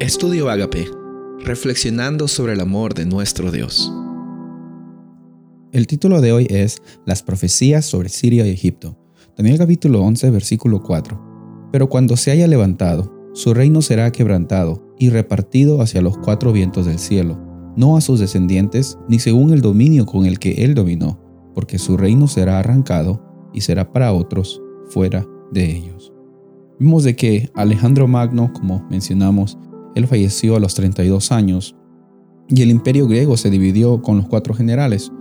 Estudio Agape, reflexionando sobre el amor de nuestro Dios. El título de hoy es Las profecías sobre Siria y Egipto. Daniel capítulo 11, versículo 4. Pero cuando se haya levantado, su reino será quebrantado y repartido hacia los cuatro vientos del cielo, no a sus descendientes, ni según el dominio con el que él dominó, porque su reino será arrancado y será para otros fuera de ellos. Vimos de que Alejandro Magno, como mencionamos, él falleció a los 32 años y el imperio griego se dividió con los cuatro generales.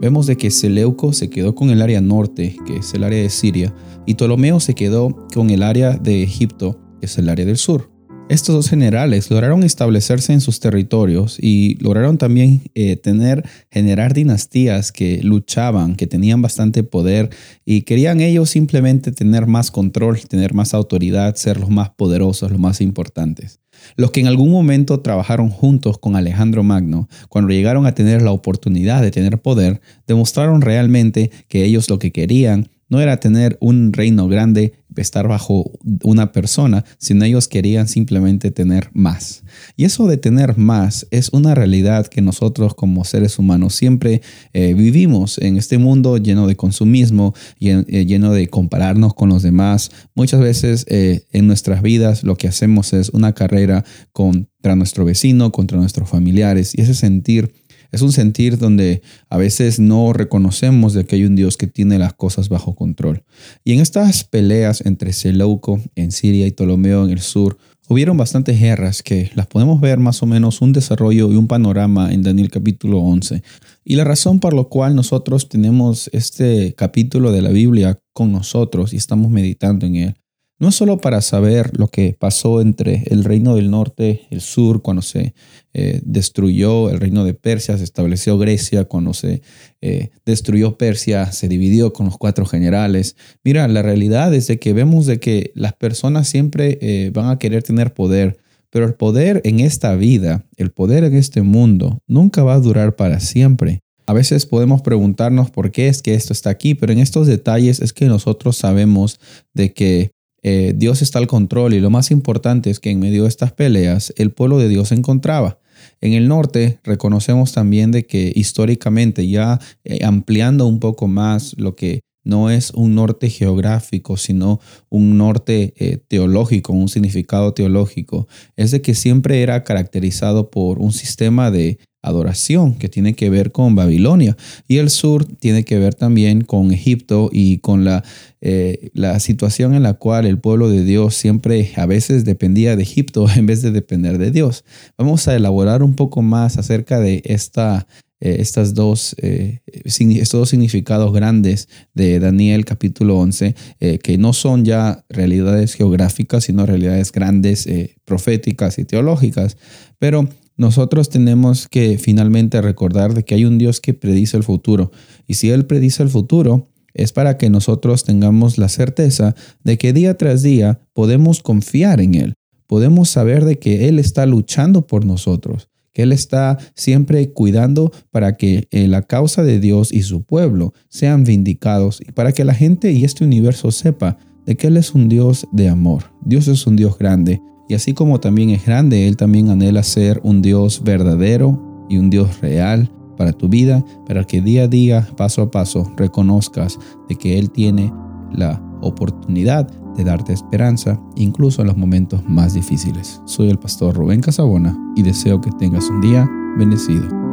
Vemos de que Seleuco se quedó con el área norte, que es el área de Siria, y Ptolomeo se quedó con el área de Egipto, que es el área del sur. Estos dos generales lograron establecerse en sus territorios y lograron también eh, tener, generar dinastías que luchaban, que tenían bastante poder y querían ellos simplemente tener más control, tener más autoridad, ser los más poderosos, los más importantes. Los que en algún momento trabajaron juntos con Alejandro Magno, cuando llegaron a tener la oportunidad de tener poder, demostraron realmente que ellos lo que querían no era tener un reino grande, estar bajo una persona, sino ellos querían simplemente tener más. Y eso de tener más es una realidad que nosotros como seres humanos siempre eh, vivimos en este mundo lleno de consumismo, eh, lleno de compararnos con los demás. Muchas veces eh, en nuestras vidas lo que hacemos es una carrera contra nuestro vecino, contra nuestros familiares y ese sentir es un sentir donde a veces no reconocemos de que hay un Dios que tiene las cosas bajo control. Y en estas peleas entre Seleuco en Siria y Ptolomeo en el sur, hubieron bastantes guerras que las podemos ver más o menos un desarrollo y un panorama en Daniel capítulo 11. Y la razón por la cual nosotros tenemos este capítulo de la Biblia con nosotros y estamos meditando en él no es solo para saber lo que pasó entre el reino del norte el sur, cuando se eh, destruyó el reino de Persia, se estableció Grecia, cuando se eh, destruyó Persia, se dividió con los cuatro generales. Mira, la realidad es de que vemos de que las personas siempre eh, van a querer tener poder, pero el poder en esta vida, el poder en este mundo, nunca va a durar para siempre. A veces podemos preguntarnos por qué es que esto está aquí, pero en estos detalles es que nosotros sabemos de que eh, Dios está al control y lo más importante es que en medio de estas peleas el pueblo de Dios se encontraba. En el norte reconocemos también de que históricamente ya eh, ampliando un poco más lo que no es un norte geográfico, sino un norte eh, teológico, un significado teológico, es de que siempre era caracterizado por un sistema de adoración que tiene que ver con Babilonia y el sur tiene que ver también con Egipto y con la, eh, la situación en la cual el pueblo de Dios siempre a veces dependía de Egipto en vez de depender de Dios. Vamos a elaborar un poco más acerca de esta eh, estas dos, eh, estos dos significados grandes de Daniel capítulo 11, que no son ya realidades geográficas, sino realidades grandes, proféticas y teológicas. Pero nosotros tenemos que finalmente recordar de que hay un Dios que predice el futuro. Y si Él predice el futuro, es para que nosotros tengamos la certeza de que día tras día podemos confiar en Él. Podemos saber de que Él está luchando por nosotros, que Él está siempre cuidando para que eh, la causa de Dios y su pueblo sean vindicados y para que la gente y este universo sepa de que Él es un Dios de amor. Dios es un Dios grande y así como también es grande, Él también anhela ser un Dios verdadero y un Dios real para tu vida, para que día a día, paso a paso, reconozcas de que Él tiene la oportunidad de darte esperanza, incluso en los momentos más difíciles. Soy el pastor Rubén Casabona y deseo que tengas un día bendecido.